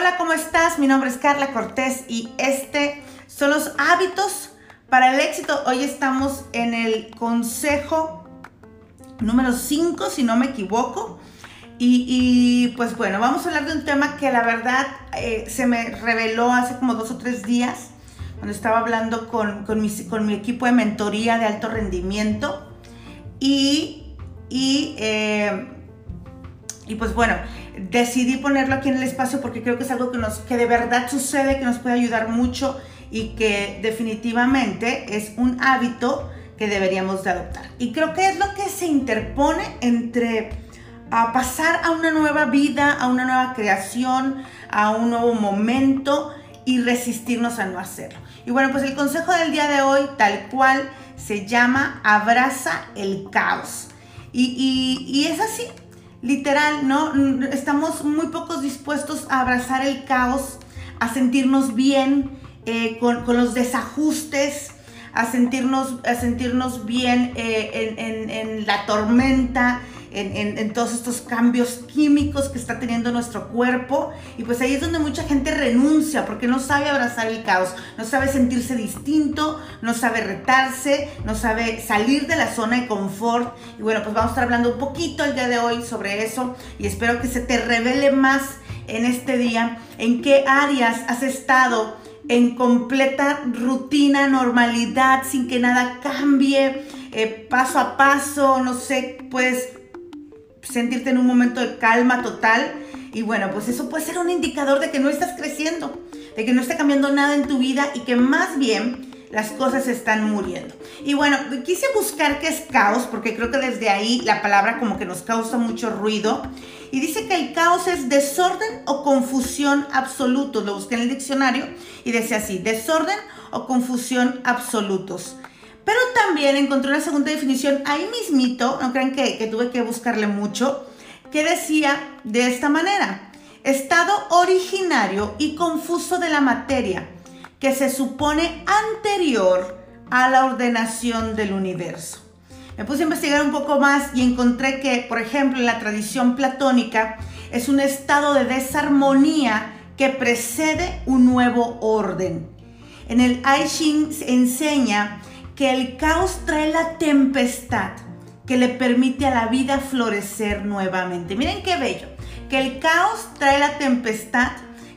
Hola, ¿cómo estás? Mi nombre es Carla Cortés y este son los hábitos para el éxito. Hoy estamos en el consejo número 5, si no me equivoco. Y, pues bueno, vamos a hablar de un tema que la verdad eh, se me reveló hace como dos o tres días, cuando estaba hablando con, con, mi, equipo de mentoría de alto rendimiento. Y, y, eh, y pues bueno, decidí ponerlo aquí en el espacio porque creo que es algo que, nos, que de verdad sucede, que nos puede ayudar mucho y que definitivamente es un hábito que deberíamos de adoptar. Y creo que es lo que se interpone entre a pasar a una nueva vida, a una nueva creación, a un nuevo momento y resistirnos a no hacerlo. Y bueno, pues el consejo del día de hoy, tal cual, se llama abraza el caos. Y, y es así, literal, ¿no? Estamos muy pocos dispuestos a abrazar el caos, a sentirnos bien eh, con, los desajustes, a sentirnos, a sentirnos bien eh, en, la tormenta, en, todos estos cambios químicos que está teniendo nuestro cuerpo. Y pues ahí es donde mucha gente renuncia porque no sabe abrazar el caos, no sabe sentirse distinto, no sabe retarse, no sabe salir de la zona de confort. Y bueno, pues vamos a estar hablando un poquito el día de hoy sobre eso y espero que se te revele más en este día en qué áreas has estado en completa rutina, normalidad, sin que nada cambie, eh, paso a paso, no sé, puedes sentirte en un momento de calma total. Y bueno, pues eso puede ser un indicador de que no estás creciendo, de que no está cambiando nada en tu vida y que más bien las cosas están muriendo. Y bueno, quise buscar qué es caos, porque creo que desde ahí la palabra como que nos causa mucho ruido. Y dice que el caos es desorden o confusión absolutos. Lo busqué en el diccionario y decía así, desorden o confusión absolutos. Pero también encontré una segunda definición ahí mismito, no crean que, que tuve que buscarle mucho, que decía de esta manera, estado originario y confuso de la materia, que se supone anterior a la ordenación del universo. Me puse a investigar un poco más y encontré que, por ejemplo, en la tradición platónica es un estado de desarmonía que precede un nuevo orden. En el I Ching enseña que el caos trae la tempestad que le permite a la vida florecer nuevamente. Miren qué bello, que el caos trae la tempestad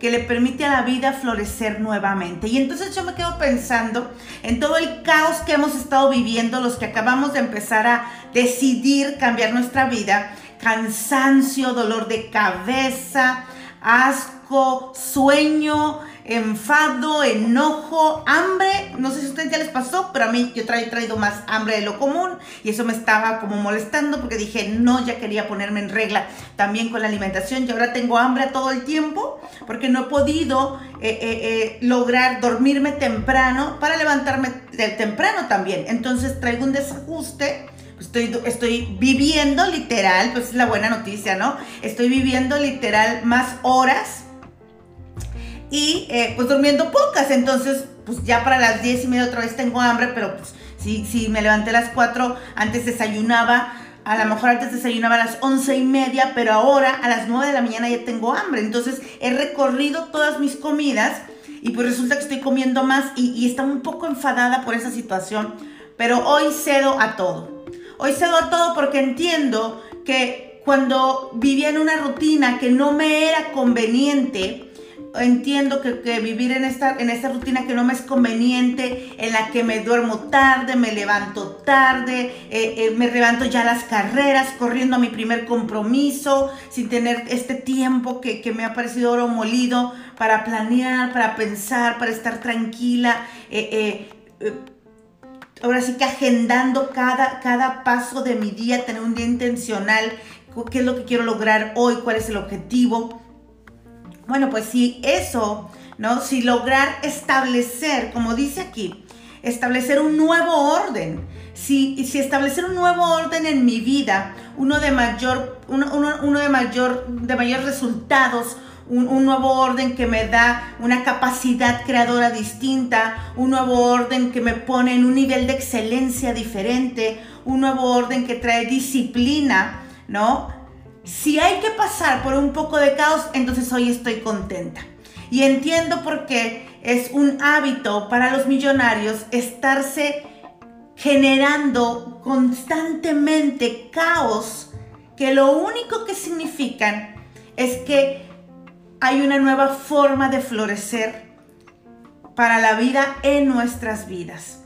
que le permite a la vida florecer nuevamente. Y entonces yo me quedo pensando en todo el caos que hemos estado viviendo, los que acabamos de empezar a decidir cambiar nuestra vida, cansancio, dolor de cabeza, asco, sueño, enfado, enojo, hambre. No sé si a ustedes ya les pasó, pero a mí yo he traído más hambre de lo común y eso me estaba como molestando porque dije, no, ya quería ponerme en regla también con la alimentación y ahora tengo hambre todo el tiempo porque no he podido eh, eh, eh, lograr dormirme temprano para levantarme temprano también. Entonces traigo un desajuste. Estoy, estoy viviendo literal, pues es la buena noticia, ¿no? Estoy viviendo literal más horas y eh, pues durmiendo pocas. Entonces, pues ya para las 10 y media otra vez tengo hambre, pero pues si, si me levanté a las 4, antes desayunaba, a lo mejor antes desayunaba a las 11 y media, pero ahora a las 9 de la mañana ya tengo hambre. Entonces he recorrido todas mis comidas y pues resulta que estoy comiendo más y, y estaba un poco enfadada por esa situación, pero hoy cedo a todo. Hoy cedo a todo porque entiendo que cuando vivía en una rutina que no me era conveniente, entiendo que, vivir en esta, en esta rutina que no me es conveniente, en la que me duermo tarde, me levanto tarde, eh, eh, me levanto ya las carreras, corriendo a mi primer compromiso, sin tener este tiempo que, me ha parecido oro molido para planear, para pensar, para estar tranquila. Eh, ahora sí que agendando cada, cada paso de mi día, tener un día intencional, qué es lo que quiero lograr hoy, cuál es el objetivo. Bueno, pues si eso, ¿no? Si lograr establecer, como dice aquí, establecer un nuevo orden, si, establecer un nuevo orden en mi vida, uno de mayor, uno, de mayor, de mayores resultados, un, un, nuevo orden que me da una capacidad creadora distinta, un nuevo orden que me pone en un nivel de excelencia diferente, un nuevo orden que trae disciplina, ¿no? Si hay que pasar por un poco de caos, entonces hoy estoy contenta. Y entiendo por qué es un hábito para los millonarios estarse generando constantemente caos que lo único que significan es que hay una nueva forma de florecer para la vida en nuestras vidas.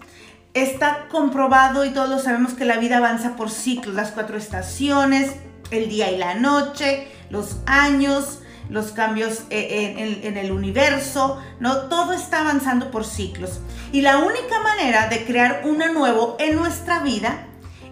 Está comprobado y todos sabemos que la vida avanza por ciclos, las cuatro estaciones, el día y la noche, los años, los cambios eh, en, el universo, ¿no? Todo está avanzando por ciclos. Y la única manera de crear uno nuevo en nuestra vida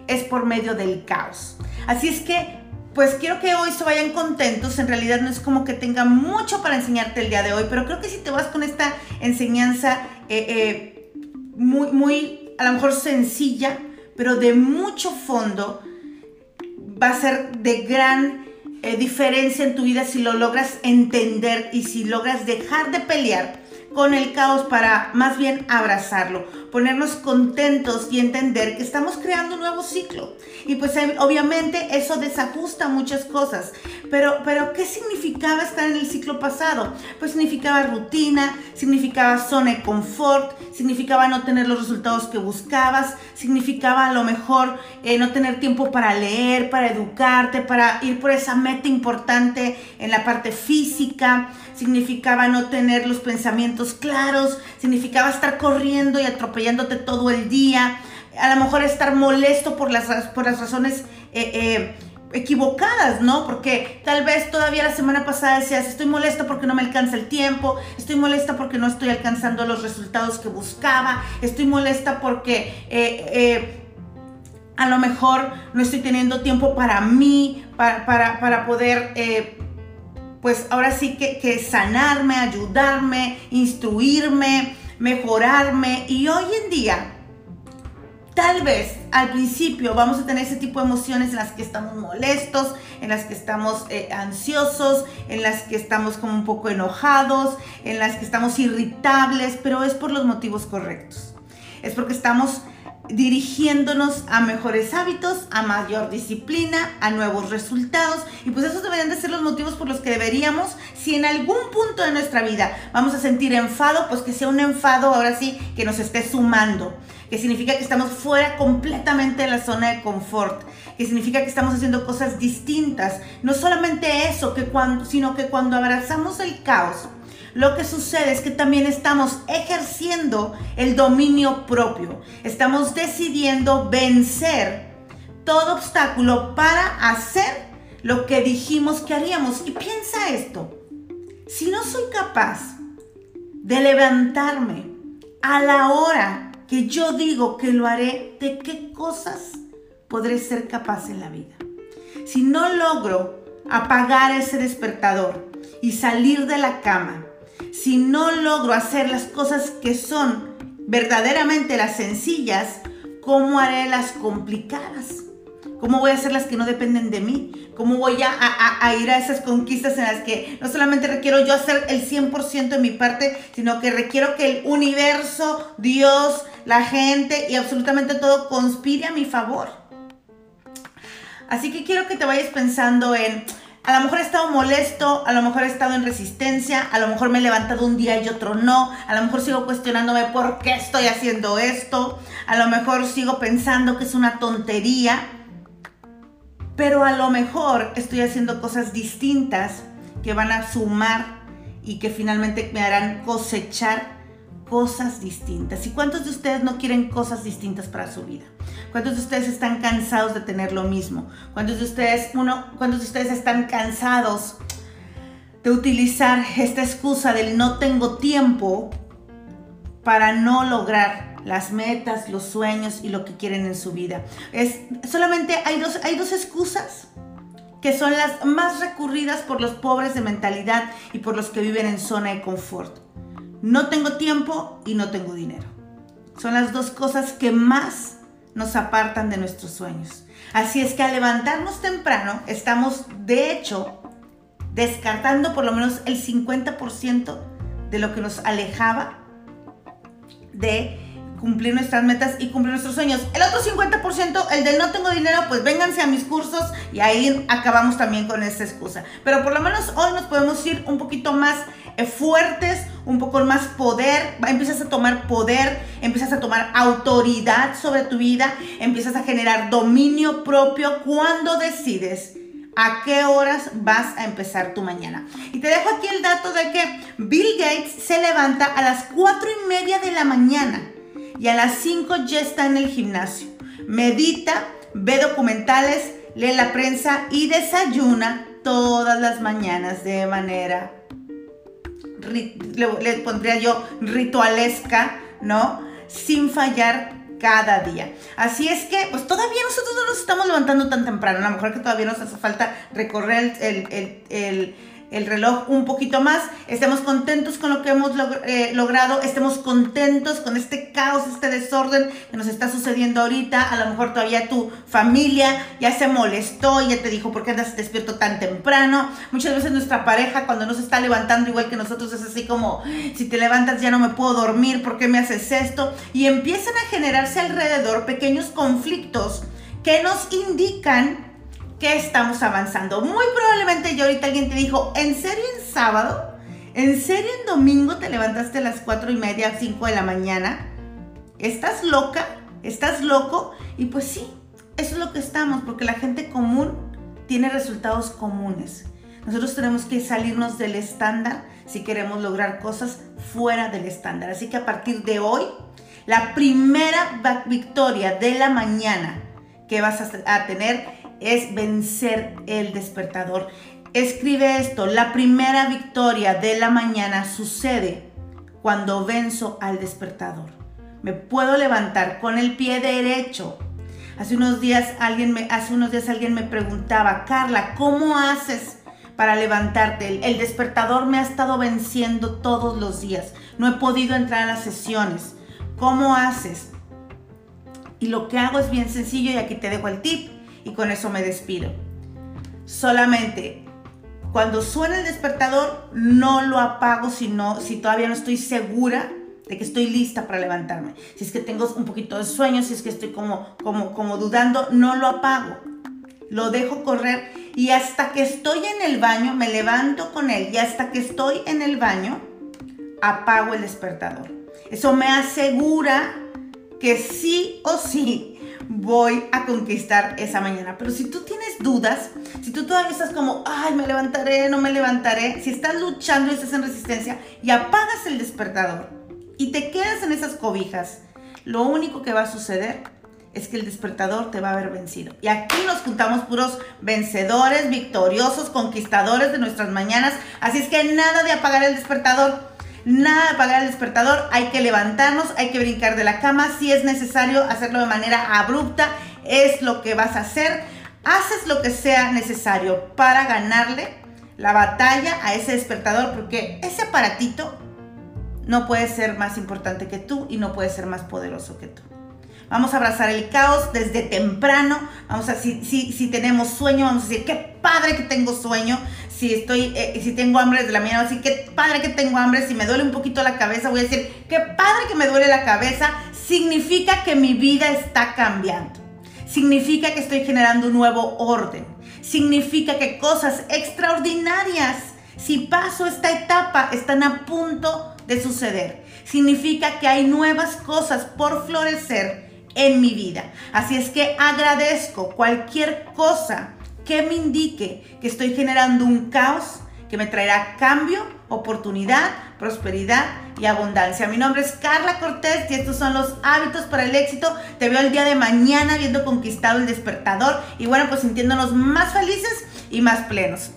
es por medio del caos. Así es que, pues quiero que hoy se vayan contentos. En realidad no es como que tenga mucho para enseñarte el día de hoy, pero creo que si te vas con esta enseñanza eh, eh, muy, muy, a lo mejor sencilla, pero de mucho fondo, va a ser de gran eh, diferencia en tu vida si lo logras entender y si logras dejar de pelear con el caos para más bien abrazarlo, ponernos contentos y entender que estamos creando un nuevo ciclo. Y pues eh, obviamente eso desajusta muchas cosas. Pero, pero ¿qué significaba estar en el ciclo pasado? Pues significaba rutina, significaba zona de confort, significaba no tener los resultados que buscabas, significaba a lo mejor eh, no tener tiempo para leer, para educarte, para ir por esa meta importante en la parte física, significaba no tener los pensamientos claros, significaba estar corriendo y atropellándote todo el día, a lo mejor estar molesto por las, por las razones eh, eh, equivocadas, ¿no? Porque tal vez todavía la semana pasada decías, estoy molesta porque no me alcanza el tiempo, estoy molesta porque no estoy alcanzando los resultados que buscaba, estoy molesta porque... Eh, a lo mejor no estoy teniendo tiempo para mí, para, para, poder pues ahora sí que, sanarme, ayudarme, instruirme, mejorarme. Y hoy en día, tal vez al principio vamos a tener ese tipo de emociones en las que estamos molestos, en las que estamos eh, ansiosos, en las que estamos como un poco enojados, en las que estamos irritables, pero es por los motivos correctos. Es porque estamos dirigiéndonos a mejores hábitos, a mayor disciplina, a nuevos resultados. Y pues esos deberían de ser los motivos por los que deberíamos, si en algún punto de nuestra vida vamos a sentir enfado, pues que sea un enfado ahora sí que nos esté sumando, que significa que estamos fuera completamente de la zona de confort, que significa que estamos haciendo cosas distintas. No solamente eso, sino que cuando abrazamos el caos, lo que sucede es que también estamos ejerciendo el dominio propio. Estamos decidiendo vencer todo obstáculo para hacer lo que dijimos que haríamos. Y piensa esto, si no soy capaz de levantarme a la hora que yo digo que lo haré, ¿de qué cosas podré ser capaz en la vida? Si no logro apagar ese despertador y salir de la cama si no logro hacer las cosas que son verdaderamente las sencillas, ¿cómo haré las complicadas? ¿Cómo voy a hacer las que no dependen de mí? ¿Cómo voy a, ir a esas conquistas en las que no solamente requiero yo hacer el 100% de mi parte, sino que requiero que el universo, Dios, la gente y absolutamente todo conspire a mi favor? Así que quiero que te vayas pensando en, a lo mejor he estado molesto, a lo mejor he estado en resistencia, a lo mejor me he levantado un día y otro no, a lo mejor sigo cuestionándome por qué estoy haciendo esto, a lo mejor sigo pensando que es una tontería, pero a lo mejor estoy haciendo cosas distintas que van a sumar y que finalmente me harán cosechar cosas distintas. ¿Y cuántos de ustedes no quieren cosas distintas para su vida? ¿Cuántos de ustedes están cansados de tener lo mismo? ¿Cuántos de ustedes, uno, cuántos de ustedes están cansados de utilizar esta excusa del no tengo tiempo para no lograr las metas, los sueños y lo que quieren en su vida? Es solamente hay dos, hay dos excusas que son las más recurridas por los pobres de mentalidad y por los que viven en zona de confort no tengo tiempo y no tengo dinero. Son las dos cosas que más nos apartan de nuestros sueños. Así es que al levantarnos temprano estamos de hecho descartando por lo menos el 50% de lo que nos alejaba de cumplir nuestras metas y cumplir nuestros sueños. El otro 50%, el de no tengo dinero, pues vénganse a mis cursos y ahí acabamos también con esta excusa. Pero por lo menos hoy nos podemos ir un poquito más fuertes, un poco más poder, empiezas a tomar poder, empiezas a tomar autoridad sobre tu vida, empiezas a generar dominio propio cuando decides a qué horas vas a empezar tu mañana. Y te dejo aquí el dato de que Bill Gates se levanta a las 4 y media de la mañana y a las 5 ya está en el gimnasio. Medita, ve documentales, lee la prensa y desayuna todas las mañanas de manera, le, pondría yo, ritualesca, ¿no? Sin fallar cada día. Así es que, pues todavía nosotros no nos estamos levantando tan temprano. A lo mejor que todavía nos hace falta recorrer el el reloj un poquito más, estemos contentos con lo que hemos eh, logrado, estemos contentos con este caos, este desorden que nos está sucediendo ahorita. A lo mejor todavía tu familia ya se molestó, ya te dijo, ¿por qué andas despierto tan temprano? Muchas veces nuestra pareja cuando no se está levantando igual que nosotros es así como, si te levantas ya no me puedo dormir, ¿por qué me haces esto? Y empiezan a generarse alrededor pequeños conflictos que nos indican que estamos avanzando. Muy probablemente yo ahorita alguien te dijo, ¿en serio en sábado? ¿En serio en domingo te levantaste a las 4 y media, 5 de la mañana? ¿Estás loca? ¿Estás loco? Y pues sí, eso es lo que estamos, porque la gente común tiene resultados comunes. Nosotros tenemos que salirnos del estándar si queremos lograr cosas fuera del estándar. Así que a partir de hoy, la primera victoria de la mañana que vas a tener es vencer el despertador. Escribe esto, la primera victoria de la mañana sucede cuando venzo al despertador. Me puedo levantar con el pie derecho. Hace unos días alguien me, hace unos días alguien me preguntaba, Carla, ¿cómo haces para levantarte? el despertador me ha estado venciendo todos los días. No he podido entrar a las sesiones. ¿Cómo haces? Y lo que hago es bien sencillo y aquí te dejo el tip y con eso me despido. Solamente cuando suena el despertador no lo apago si, si todavía no estoy segura de que estoy lista para levantarme. Si es que tengo un poquito de sueño, si es que estoy como, como, como dudando, no lo apago. Lo dejo correr y hasta que estoy en el baño, me levanto con él y hasta que estoy en el baño, apago el despertador. Eso me asegura que sí o sí voy a conquistar esa mañana. Pero si tú tienes dudas, si tú todavía estás como, ay, me levantaré, no me levantaré, si estás luchando y estás en resistencia y apagas el despertador y te quedas en esas cobijas, lo único que va a suceder es que el despertador te va a haber vencido. Y aquí nos juntamos puros vencedores, victoriosos, conquistadores de nuestras mañanas. Así es que nada de apagar el despertador. Nada de apagar el despertador, hay que levantarnos, hay que brincar de la cama, si es necesario hacerlo de manera abrupta, es lo que vas a hacer. Haces lo que sea necesario para ganarle la batalla a ese despertador, porque ese aparatito no puede ser más importante que tú y no puede ser más poderoso que tú. Vamos a abrazar el caos desde temprano. Vamos a, si, si, si tenemos sueño, vamos a decir, qué padre que tengo sueño si estoy, eh, si tengo hambre desde la mañana, así que padre que tengo hambre, si me duele un poquito la cabeza, voy a decir, qué padre que me duele la cabeza, significa que mi vida está cambiando. Significa que estoy generando un nuevo orden. Significa que cosas extraordinarias, si paso esta etapa, están a punto de suceder. Significa que hay nuevas cosas por florecer en mi vida. Así es que agradezco cualquier cosa que me indique que estoy generando un caos que me traerá cambio, oportunidad, prosperidad y abundancia. Mi nombre es Carla Cortés y estos son los hábitos para el éxito. Te veo el día de mañana viendo conquistado el despertador y bueno, pues sintiéndonos más felices y más plenos.